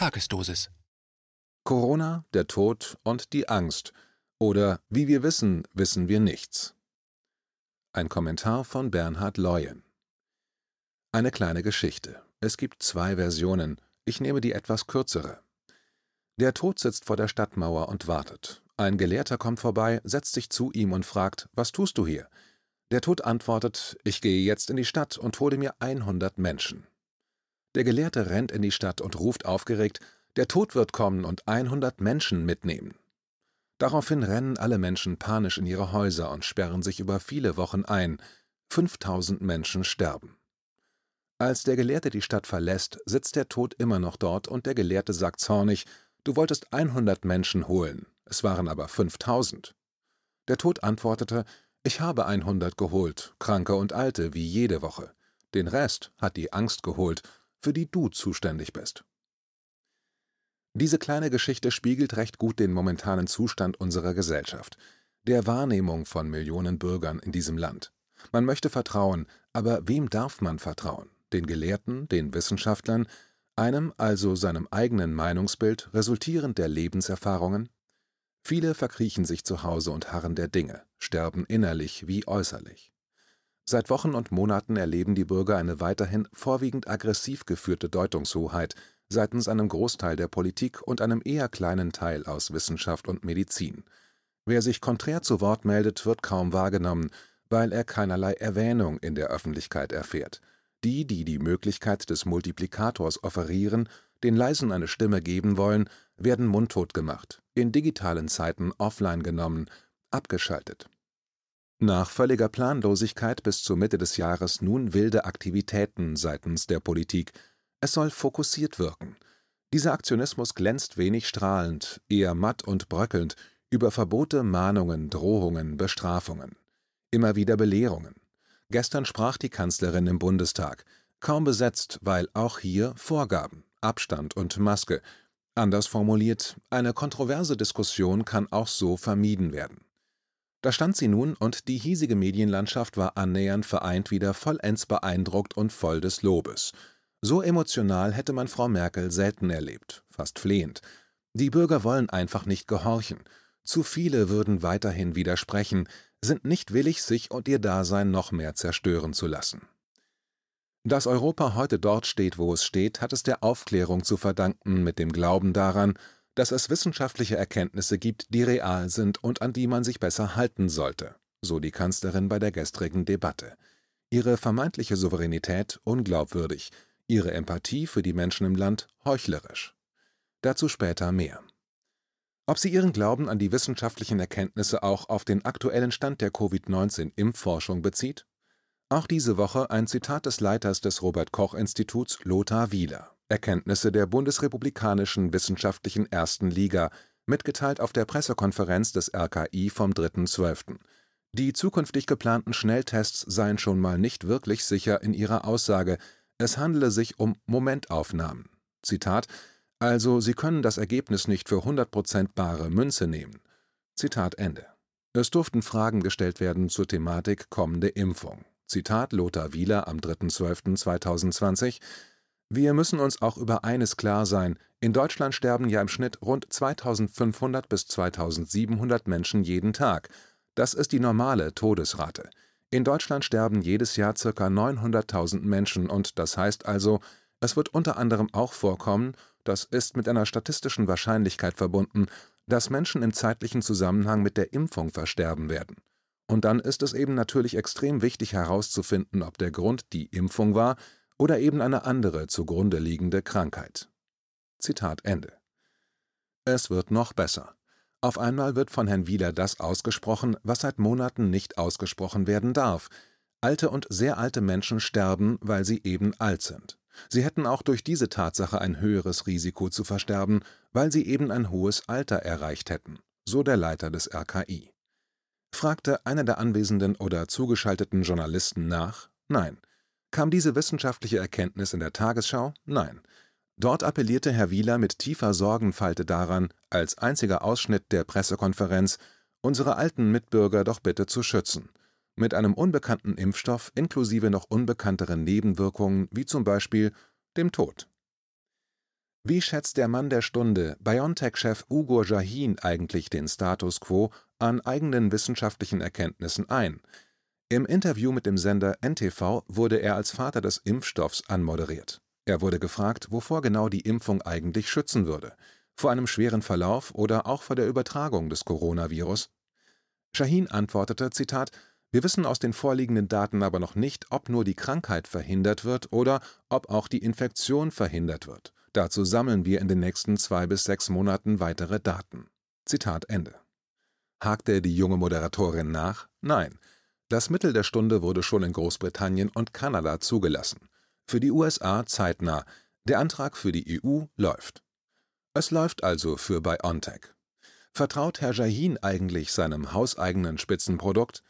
Tagesdosis. Corona, der Tod und die Angst. Oder wie wir wissen, wissen wir nichts. Ein Kommentar von Bernhard Leuen. Eine kleine Geschichte. Es gibt zwei Versionen. Ich nehme die etwas kürzere. Der Tod sitzt vor der Stadtmauer und wartet. Ein Gelehrter kommt vorbei, setzt sich zu ihm und fragt: Was tust du hier? Der Tod antwortet: Ich gehe jetzt in die Stadt und hole mir 100 Menschen. Der Gelehrte rennt in die Stadt und ruft aufgeregt: Der Tod wird kommen und 100 Menschen mitnehmen. Daraufhin rennen alle Menschen panisch in ihre Häuser und sperren sich über viele Wochen ein. 5000 Menschen sterben. Als der Gelehrte die Stadt verlässt, sitzt der Tod immer noch dort und der Gelehrte sagt zornig: Du wolltest 100 Menschen holen, es waren aber 5000. Der Tod antwortete: Ich habe 100 geholt, Kranke und Alte, wie jede Woche. Den Rest hat die Angst geholt, für die du zuständig bist. Diese kleine Geschichte spiegelt recht gut den momentanen Zustand unserer Gesellschaft, der Wahrnehmung von Millionen Bürgern in diesem Land. Man möchte vertrauen, aber wem darf man vertrauen? Den Gelehrten, den Wissenschaftlern, einem also seinem eigenen Meinungsbild, resultierend der Lebenserfahrungen? Viele verkriechen sich zu Hause und harren der Dinge, sterben innerlich wie äußerlich. Seit Wochen und Monaten erleben die Bürger eine weiterhin vorwiegend aggressiv geführte Deutungshoheit seitens einem Großteil der Politik und einem eher kleinen Teil aus Wissenschaft und Medizin. Wer sich konträr zu Wort meldet, wird kaum wahrgenommen, weil er keinerlei Erwähnung in der Öffentlichkeit erfährt. Die, die die Möglichkeit des Multiplikators offerieren, den Leisen eine Stimme geben wollen, werden mundtot gemacht, in digitalen Zeiten offline genommen, abgeschaltet. Nach völliger Planlosigkeit bis zur Mitte des Jahres nun wilde Aktivitäten seitens der Politik. Es soll fokussiert wirken. Dieser Aktionismus glänzt wenig strahlend, eher matt und bröckelnd, über Verbote, Mahnungen, Drohungen, Bestrafungen. Immer wieder Belehrungen. Gestern sprach die Kanzlerin im Bundestag. Kaum besetzt, weil auch hier Vorgaben, Abstand und Maske. Anders formuliert, eine kontroverse Diskussion kann auch so vermieden werden. Da stand sie nun und die hiesige Medienlandschaft war annähernd vereint wieder vollends beeindruckt und voll des Lobes. So emotional hätte man Frau Merkel selten erlebt, fast flehend. Die Bürger wollen einfach nicht gehorchen. Zu viele würden weiterhin widersprechen, sind nicht willig, sich und ihr Dasein noch mehr zerstören zu lassen. Dass Europa heute dort steht, wo es steht, hat es der Aufklärung zu verdanken mit dem Glauben daran, dass es wissenschaftliche Erkenntnisse gibt, die real sind und an die man sich besser halten sollte, so die Kanzlerin bei der gestrigen Debatte. Ihre vermeintliche Souveränität unglaubwürdig, ihre Empathie für die Menschen im Land heuchlerisch. Dazu später mehr. Ob sie ihren Glauben an die wissenschaftlichen Erkenntnisse auch auf den aktuellen Stand der Covid-19-Impfforschung bezieht? Auch diese Woche ein Zitat des Leiters des Robert Koch Instituts Lothar Wieler. Erkenntnisse der bundesrepublikanischen wissenschaftlichen ersten Liga, mitgeteilt auf der Pressekonferenz des RKI vom 3.12. Die zukünftig geplanten Schnelltests seien schon mal nicht wirklich sicher in ihrer Aussage, es handele sich um Momentaufnahmen. Zitat also, Sie können das Ergebnis nicht für 100% bare Münze nehmen. Zitat Ende. Es durften Fragen gestellt werden zur Thematik kommende Impfung. Zitat Lothar Wieler am 3.12.2020 Wir müssen uns auch über eines klar sein, in Deutschland sterben ja im Schnitt rund 2500 bis 2700 Menschen jeden Tag. Das ist die normale Todesrate. In Deutschland sterben jedes Jahr ca. 900.000 Menschen und das heißt also, es wird unter anderem auch vorkommen, das ist mit einer statistischen Wahrscheinlichkeit verbunden, dass Menschen im zeitlichen Zusammenhang mit der Impfung versterben werden. Und dann ist es eben natürlich extrem wichtig herauszufinden, ob der Grund die Impfung war oder eben eine andere zugrunde liegende Krankheit. Zitat Ende. Es wird noch besser. Auf einmal wird von Herrn Wieler das ausgesprochen, was seit Monaten nicht ausgesprochen werden darf. Alte und sehr alte Menschen sterben, weil sie eben alt sind. Sie hätten auch durch diese Tatsache ein höheres Risiko zu versterben, weil sie eben ein hohes Alter erreicht hätten, so der Leiter des RKI. Fragte einer der anwesenden oder zugeschalteten Journalisten nach? Nein. Kam diese wissenschaftliche Erkenntnis in der Tagesschau? Nein. Dort appellierte Herr Wieler mit tiefer Sorgenfalte daran, als einziger Ausschnitt der Pressekonferenz, unsere alten Mitbürger doch bitte zu schützen mit einem unbekannten Impfstoff inklusive noch unbekannteren Nebenwirkungen wie zum Beispiel dem Tod. Wie schätzt der Mann der Stunde, BioNTech-Chef Ugur Sahin, eigentlich den Status quo an eigenen wissenschaftlichen Erkenntnissen ein? Im Interview mit dem Sender NTV wurde er als Vater des Impfstoffs anmoderiert. Er wurde gefragt, wovor genau die Impfung eigentlich schützen würde. Vor einem schweren Verlauf oder auch vor der Übertragung des Coronavirus? Sahin antwortete: Zitat, Wir wissen aus den vorliegenden Daten aber noch nicht, ob nur die Krankheit verhindert wird oder ob auch die Infektion verhindert wird. Dazu sammeln wir in den nächsten zwei bis sechs Monaten weitere Daten. Zitat Ende. Hakte die junge Moderatorin nach? Nein. Das Mittel der Stunde wurde schon in Großbritannien und Kanada zugelassen. Für die USA zeitnah. Der Antrag für die EU läuft. Es läuft also für BioNTech. Vertraut Herr Jahin eigentlich seinem hauseigenen Spitzenprodukt?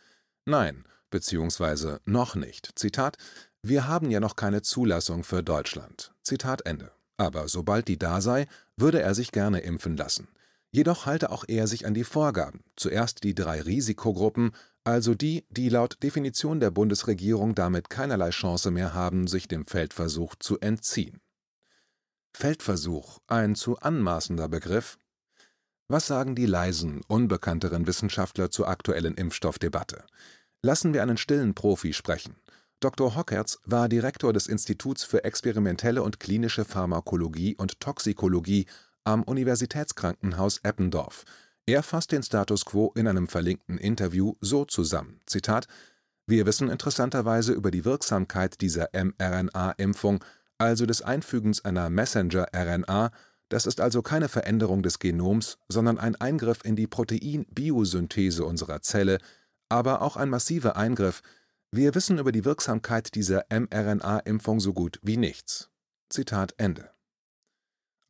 Nein, beziehungsweise noch nicht. Zitat: Wir haben ja noch keine Zulassung für Deutschland. Zitat Ende. Aber sobald die da sei, würde er sich gerne impfen lassen. Jedoch halte auch er sich an die Vorgaben, zuerst die drei Risikogruppen, also die, die laut Definition der Bundesregierung damit keinerlei Chance mehr haben, sich dem Feldversuch zu entziehen. Feldversuch, ein zu anmaßender Begriff? Was sagen die leisen, unbekannteren Wissenschaftler zur aktuellen Impfstoffdebatte? Lassen wir einen stillen Profi sprechen. Dr. Hockertz war Direktor des Instituts für experimentelle und klinische Pharmakologie und Toxikologie am Universitätskrankenhaus Eppendorf. Er fasst den Status quo in einem verlinkten Interview so zusammen: Zitat: Wir wissen interessanterweise über die Wirksamkeit dieser mRNA-Impfung, also des Einfügens einer Messenger-RNA, das ist also keine Veränderung des Genoms, sondern ein Eingriff in die Protein-Biosynthese unserer Zelle, aber auch ein massiver Eingriff wir wissen über die Wirksamkeit dieser mRNA-Impfung so gut wie nichts. Zitat Ende.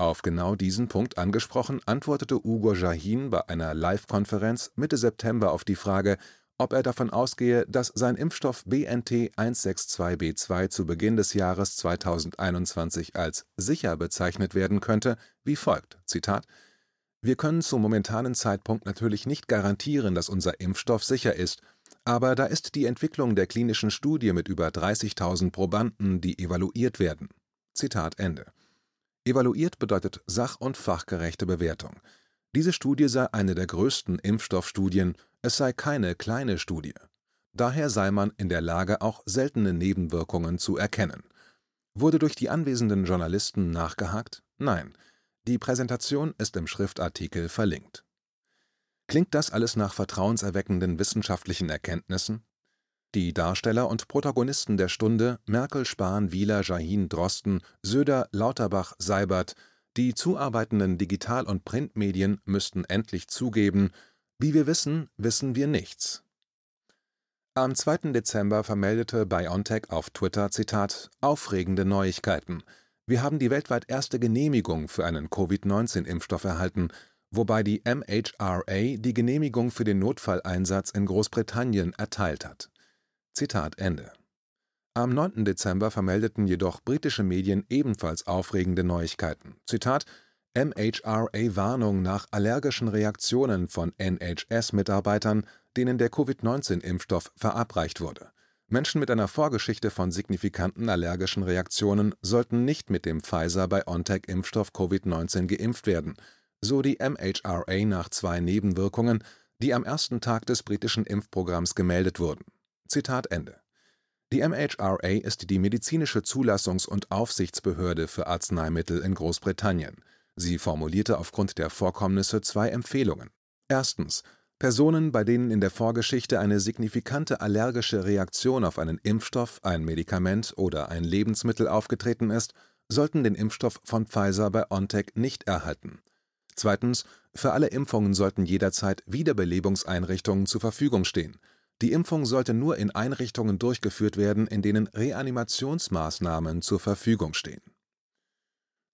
Auf genau diesen Punkt angesprochen, antwortete Ugo Jahin bei einer Live-Konferenz Mitte September auf die Frage, ob er davon ausgehe, dass sein Impfstoff BNT 162b2 zu Beginn des Jahres 2021 als sicher bezeichnet werden könnte, wie folgt: Zitat Wir können zum momentanen Zeitpunkt natürlich nicht garantieren, dass unser Impfstoff sicher ist aber da ist die Entwicklung der klinischen Studie mit über 30.000 Probanden, die evaluiert werden. Zitat Ende. Evaluiert bedeutet sach- und fachgerechte Bewertung. Diese Studie sei eine der größten Impfstoffstudien, es sei keine kleine Studie. Daher sei man in der Lage, auch seltene Nebenwirkungen zu erkennen. Wurde durch die anwesenden Journalisten nachgehakt? Nein. Die Präsentation ist im Schriftartikel verlinkt Klingt das alles nach vertrauenserweckenden wissenschaftlichen Erkenntnissen? Die Darsteller und Protagonisten der Stunde Merkel, Spahn, Wieler, Jahin, Drosten, Söder, Lauterbach, Seibert, die zuarbeitenden Digital- und Printmedien müssten endlich zugeben, wie wir wissen, wissen wir nichts. Am 2. Dezember vermeldete BioNTech auf Twitter Zitat aufregende Neuigkeiten. Wir haben die weltweit erste Genehmigung für einen Covid-19-Impfstoff erhalten, wobei die MHRA die Genehmigung für den Notfalleinsatz in Großbritannien erteilt hat. Zitat Ende. Am 9. Dezember vermeldeten jedoch britische Medien ebenfalls aufregende Neuigkeiten. Zitat MHRA-Warnung nach allergischen Reaktionen von NHS-Mitarbeitern, denen der Covid-19-Impfstoff verabreicht wurde. Menschen mit einer Vorgeschichte von signifikanten allergischen Reaktionen sollten nicht mit dem Pfizer-BioNTech-Impfstoff Covid-19 geimpft werden so die MHRA nach zwei Nebenwirkungen, die am ersten Tag des britischen Impfprogramms gemeldet wurden. Zitat Ende. Die MHRA ist die medizinische Zulassungs- und Aufsichtsbehörde für Arzneimittel in Großbritannien. Sie formulierte aufgrund der Vorkommnisse zwei Empfehlungen. Erstens. Personen, bei denen in der Vorgeschichte eine signifikante allergische Reaktion auf einen Impfstoff, ein Medikament oder ein Lebensmittel aufgetreten ist, sollten den Impfstoff von Pfizer BioNTech nicht erhalten. Zweitens. Für alle Impfungen sollten jederzeit Wiederbelebungseinrichtungen zur Verfügung stehen. Die Impfung sollte nur in Einrichtungen durchgeführt werden, in denen Reanimationsmaßnahmen zur Verfügung stehen.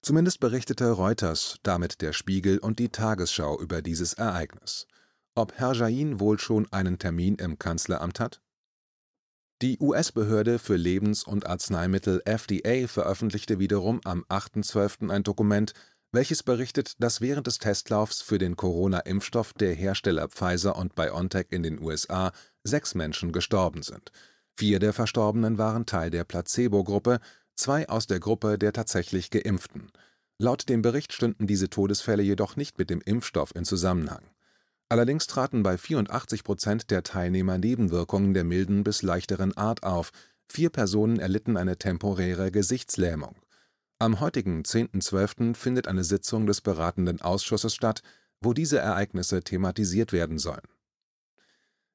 Zumindest berichtete Reuters, damit der Spiegel und die Tagesschau über dieses Ereignis. Ob Herr Jain wohl schon einen Termin im Kanzleramt hat? Die US-Behörde für Lebens- und Arzneimittel FDA veröffentlichte wiederum am 8.12. ein Dokument, welches berichtet, dass während des Testlaufs für den Corona-Impfstoff der Hersteller Pfizer und BioNTech in den USA sechs Menschen gestorben sind. Vier der Verstorbenen waren Teil der Placebo-Gruppe, zwei aus der Gruppe der tatsächlich Geimpften. Laut dem Bericht stünden diese Todesfälle jedoch nicht mit dem Impfstoff in Zusammenhang. Allerdings traten bei 84 Prozent der Teilnehmer Nebenwirkungen der milden bis leichteren Art auf, vier Personen erlitten eine temporäre Gesichtslähmung. Am heutigen 10.12. findet eine Sitzung des beratenden Ausschusses statt, wo diese Ereignisse thematisiert werden sollen.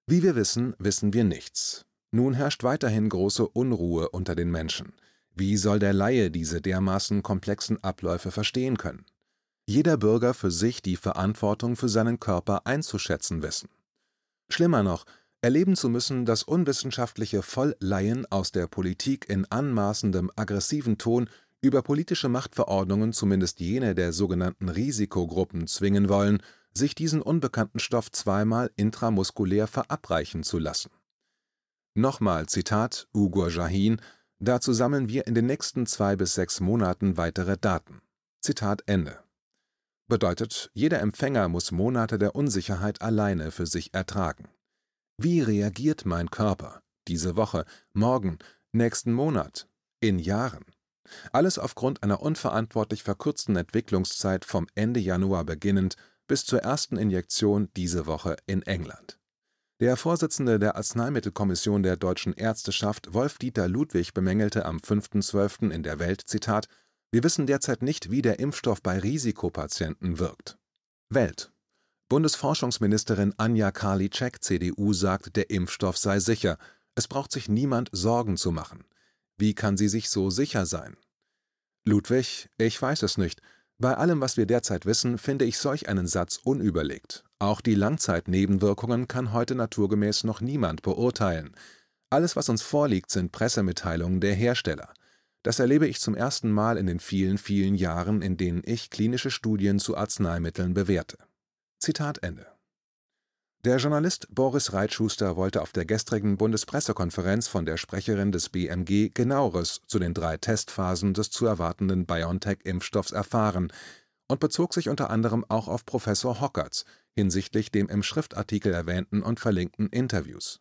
Wie wir wissen, wissen wir nichts. Nun herrscht weiterhin große Unruhe unter den Menschen. Wie soll der Laie diese dermaßen komplexen Abläufe verstehen können? Jeder Bürger für sich die Verantwortung für seinen Körper einzuschätzen wissen. Schlimmer noch, erleben zu müssen, dass unwissenschaftliche Vollleien aus der Politik in anmaßendem, aggressiven Ton über politische Machtverordnungen zumindest jene der sogenannten Risikogruppen zwingen wollen, sich diesen unbekannten Stoff zweimal intramuskulär verabreichen zu lassen. Nochmal Zitat Ugur Jahin, dazu sammeln wir in den nächsten zwei bis sechs Monaten weitere Daten. Zitat Ende. Bedeutet, jeder Empfänger muss Monate der Unsicherheit alleine für sich ertragen. Wie reagiert mein Körper? Diese Woche, morgen, nächsten Monat, in Jahren? Alles aufgrund einer unverantwortlich verkürzten Entwicklungszeit vom Ende Januar beginnend bis zur ersten Injektion diese Woche in England. Der Vorsitzende der Arzneimittelkommission der deutschen Ärzteschaft Wolf-Dieter Ludwig bemängelte am 5.12. in der Welt: Zitat, Wir wissen derzeit nicht, wie der Impfstoff bei Risikopatienten wirkt. Welt Bundesforschungsministerin Anja Karliczek (CDU) sagt, der Impfstoff sei sicher, es braucht sich niemand Sorgen zu machen. Wie kann sie sich so sicher sein? Ludwig: Ich weiß es nicht. Bei allem, was wir derzeit wissen, finde ich solch einen Satz unüberlegt. Auch die Langzeitnebenwirkungen kann heute naturgemäß noch niemand beurteilen. Alles, was uns vorliegt, sind Pressemitteilungen der Hersteller. Das erlebe ich zum ersten Mal in den vielen, vielen Jahren, in denen ich klinische Studien zu Arzneimitteln bewerte. Zitat Ende der Journalist Boris Reitschuster wollte auf der gestrigen Bundespressekonferenz von der Sprecherin des BMG Genaueres zu den drei Testphasen des zu erwartenden BioNTech-Impfstoffs erfahren und bezog sich unter anderem auch auf Professor Hockerts hinsichtlich dem im Schriftartikel erwähnten und verlinkten Interviews.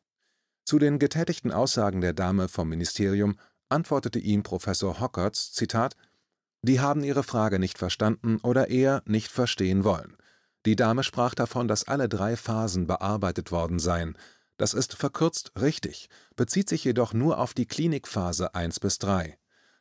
Zu den getätigten Aussagen der Dame vom Ministerium antwortete ihm Professor Hockerts: Zitat: Die haben ihre Frage nicht verstanden oder eher nicht verstehen wollen. Die Dame sprach davon, dass alle drei Phasen bearbeitet worden seien. Das ist verkürzt richtig, bezieht sich jedoch nur auf die Klinikphase 1 bis 3.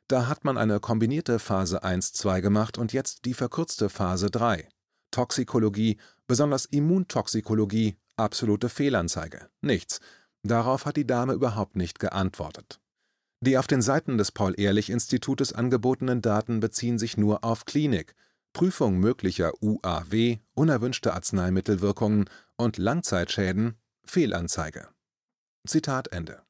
Da hat man eine kombinierte Phase 1-2 gemacht und jetzt die verkürzte Phase 3. Toxikologie, besonders Immuntoxikologie, absolute Fehlanzeige. Nichts. Darauf hat die Dame überhaupt nicht geantwortet. Die auf den Seiten des Paul-Ehrlich-Institutes angebotenen Daten beziehen sich nur auf Klinik, Prüfung möglicher UAW (unerwünschte Arzneimittelwirkungen) und Langzeitschäden Fehlanzeige. Zitat Ende.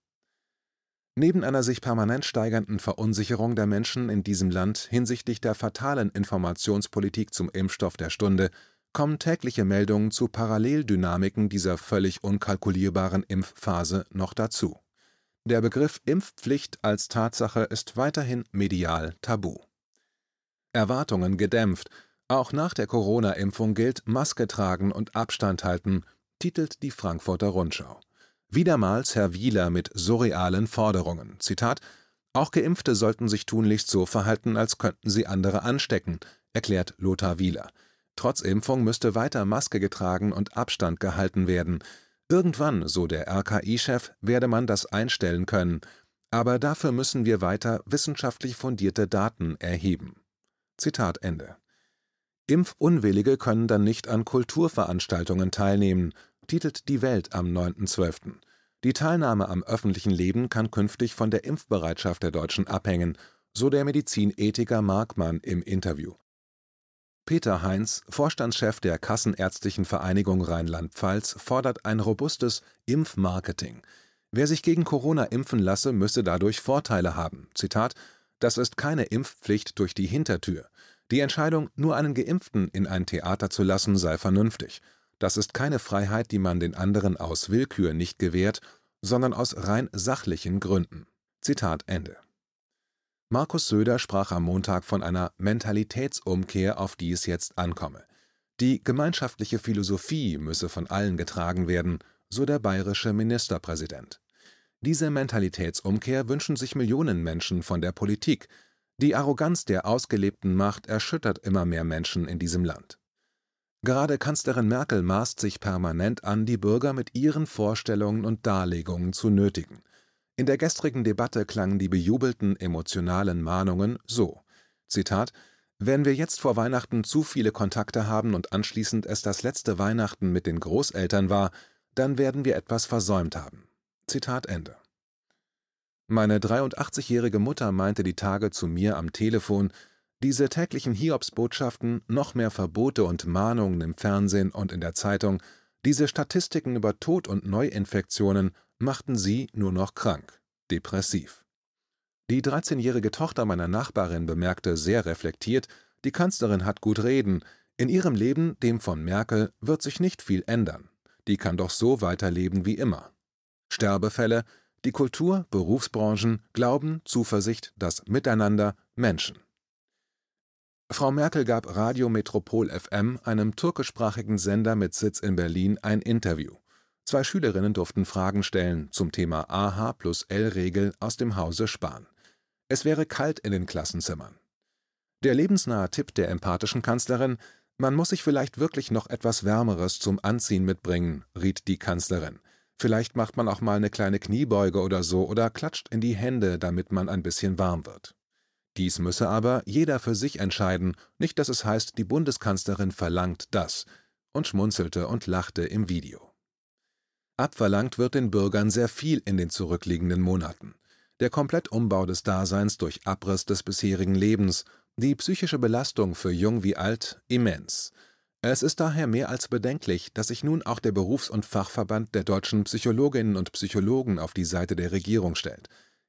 Neben einer sich permanent steigernden Verunsicherung der Menschen in diesem Land hinsichtlich der fatalen Informationspolitik zum Impfstoff der Stunde kommen tägliche Meldungen zu Paralleldynamiken dieser völlig unkalkulierbaren Impfphase noch dazu. Der Begriff Impfpflicht als Tatsache ist weiterhin medial tabu Erwartungen gedämpft. Auch nach der Corona-Impfung gilt Maske tragen und Abstand halten, titelt die Frankfurter Rundschau. Wiedermals Herr Wieler mit surrealen Forderungen. Zitat: Auch Geimpfte sollten sich tunlichst so verhalten, als könnten sie andere anstecken, erklärt Lothar Wieler. Trotz Impfung müsste weiter Maske getragen und Abstand gehalten werden. Irgendwann, so der RKI-Chef, werde man das einstellen können. Aber dafür müssen wir weiter wissenschaftlich fundierte Daten erheben. Zitat Ende. Impfunwillige können dann nicht an Kulturveranstaltungen teilnehmen, titelt Die Welt am 9.12. Die Teilnahme am öffentlichen Leben kann künftig von der Impfbereitschaft der Deutschen abhängen, so der Medizinethiker Markmann im Interview. Peter Heinz, Vorstandschef der Kassenärztlichen Vereinigung Rheinland-Pfalz, fordert ein robustes Impfmarketing. Wer sich gegen Corona impfen lasse, müsse dadurch Vorteile haben. Zitat das ist keine Impfpflicht durch die Hintertür. Die Entscheidung, nur einen Geimpften in ein Theater zu lassen, sei vernünftig. Das ist keine Freiheit, die man den anderen aus Willkür nicht gewährt, sondern aus rein sachlichen Gründen. Zitat Ende. Markus Söder sprach am Montag von einer Mentalitätsumkehr, auf die es jetzt ankomme. Die gemeinschaftliche Philosophie müsse von allen getragen werden, so der bayerische Ministerpräsident. Diese Mentalitätsumkehr wünschen sich Millionen Menschen von der Politik. Die Arroganz der ausgelebten Macht erschüttert immer mehr Menschen in diesem Land. Gerade Kanzlerin Merkel maßt sich permanent an, die Bürger mit ihren Vorstellungen und Darlegungen zu nötigen. In der gestrigen Debatte klangen die bejubelten emotionalen Mahnungen so: Zitat wenn wir jetzt vor Weihnachten zu viele Kontakte haben und anschließend es das letzte Weihnachten mit den Großeltern war, dann werden wir etwas versäumt haben. Zitat Ende. Meine 83-jährige Mutter meinte die Tage zu mir am Telefon, diese täglichen Hiobsbotschaften, noch mehr Verbote und Mahnungen im Fernsehen und in der Zeitung, diese Statistiken über Tod und Neuinfektionen machten sie nur noch krank, depressiv. Die 13-jährige Tochter meiner Nachbarin bemerkte sehr reflektiert, die Kanzlerin hat gut reden, in ihrem Leben, dem von Merkel, wird sich nicht viel ändern. Die kann doch so weiterleben wie immer. Sterbefälle, die Kultur, Berufsbranchen, Glauben, Zuversicht, das Miteinander, Menschen. Frau Merkel gab Radio Metropol FM, einem türkischsprachigen Sender mit Sitz in Berlin, ein Interview. Zwei Schülerinnen durften Fragen stellen zum Thema AH plus L-Regel aus dem Hause Spahn. Es wäre kalt in den Klassenzimmern. Der lebensnahe Tipp der empathischen Kanzlerin: Man muss sich vielleicht wirklich noch etwas Wärmeres zum Anziehen mitbringen, riet die Kanzlerin. Vielleicht macht man auch mal eine kleine Kniebeuge oder so oder klatscht in die Hände, damit man ein bisschen warm wird. Dies müsse aber jeder für sich entscheiden, nicht dass es heißt, die Bundeskanzlerin verlangt das, und schmunzelte und lachte im Video. Abverlangt wird den Bürgern sehr viel in den zurückliegenden Monaten der Komplettumbau des Daseins durch Abriss des bisherigen Lebens, die psychische Belastung für jung wie alt immens. Es ist daher mehr als bedenklich, dass sich nun auch der Berufs- und Fachverband der deutschen Psychologinnen und Psychologen auf die Seite der Regierung stellt.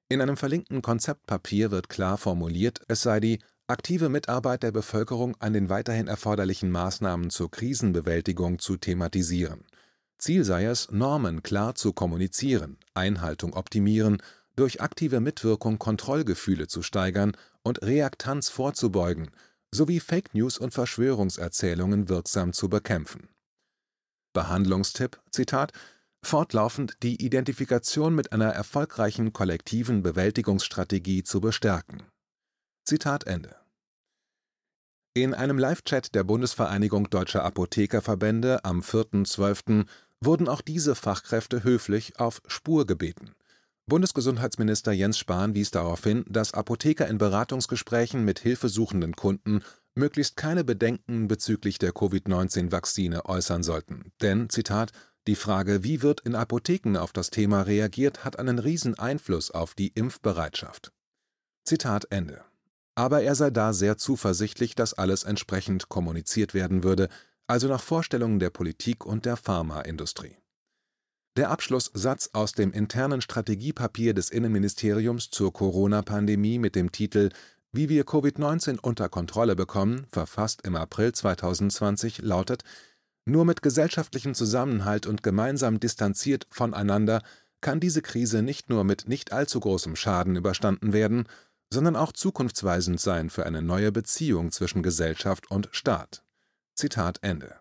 In einem verlinkten Konzeptpapier wird klar formuliert, es sei die aktive Mitarbeit der Bevölkerung an den weiterhin erforderlichen Maßnahmen zur Krisenbewältigung zu thematisieren. Ziel sei es, Normen klar zu kommunizieren, Einhaltung optimieren durch aktive Mitwirkung Kontrollgefühle zu steigern und Reaktanz vorzubeugen sowie Fake News und Verschwörungserzählungen wirksam zu bekämpfen. Behandlungstipp: Zitat fortlaufend die Identifikation mit einer erfolgreichen kollektiven Bewältigungsstrategie zu bestärken. Zitat Ende. In einem Live-Chat der Bundesvereinigung Deutscher Apothekerverbände am 4.12. wurden auch diese Fachkräfte höflich auf Spur gebeten. Bundesgesundheitsminister Jens Spahn wies darauf hin, dass Apotheker in Beratungsgesprächen mit hilfesuchenden Kunden möglichst keine Bedenken bezüglich der Covid-19-Vakzine äußern sollten. Denn, Zitat, die Frage, wie wird in Apotheken auf das Thema reagiert, hat einen riesen Einfluss auf die Impfbereitschaft. Zitat Ende. Aber er sei da sehr zuversichtlich, dass alles entsprechend kommuniziert werden würde, also nach Vorstellungen der Politik und der Pharmaindustrie. Der Abschlusssatz aus dem internen Strategiepapier des Innenministeriums zur Corona-Pandemie mit dem Titel Wie wir Covid-19 unter Kontrolle bekommen, verfasst im April 2020, lautet: Nur mit gesellschaftlichem Zusammenhalt und gemeinsam distanziert voneinander kann diese Krise nicht nur mit nicht allzu großem Schaden überstanden werden, sondern auch zukunftsweisend sein für eine neue Beziehung zwischen Gesellschaft und Staat. Zitat Ende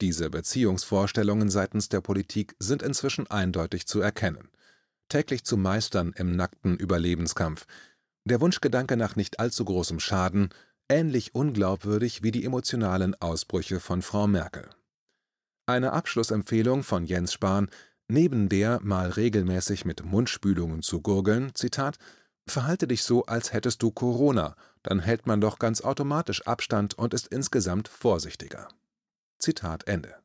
diese Beziehungsvorstellungen seitens der Politik sind inzwischen eindeutig zu erkennen. Täglich zu meistern im nackten Überlebenskampf. Der Wunschgedanke nach nicht allzu großem Schaden, ähnlich unglaubwürdig wie die emotionalen Ausbrüche von Frau Merkel. Eine Abschlussempfehlung von Jens Spahn, neben der mal regelmäßig mit Mundspülungen zu gurgeln, Zitat, verhalte dich so, als hättest du Corona, dann hält man doch ganz automatisch Abstand und ist insgesamt vorsichtiger. Zitat Ende.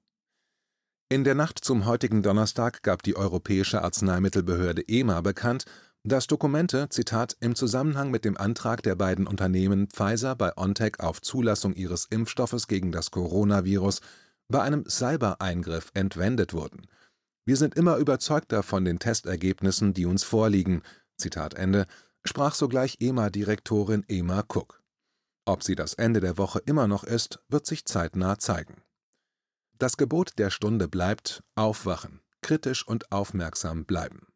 In der Nacht zum heutigen Donnerstag gab die Europäische Arzneimittelbehörde EMA bekannt, dass Dokumente, Zitat, im Zusammenhang mit dem Antrag der beiden Unternehmen Pfizer bei BioNTech auf Zulassung ihres Impfstoffes gegen das Coronavirus bei einem Cybereingriff entwendet wurden. Wir sind immer überzeugter von den Testergebnissen, die uns vorliegen, Zitat Ende, sprach sogleich EMA-Direktorin Ema Cook. Ob sie das Ende der Woche immer noch ist, wird sich zeitnah zeigen. Das Gebot der Stunde bleibt: Aufwachen, kritisch und aufmerksam bleiben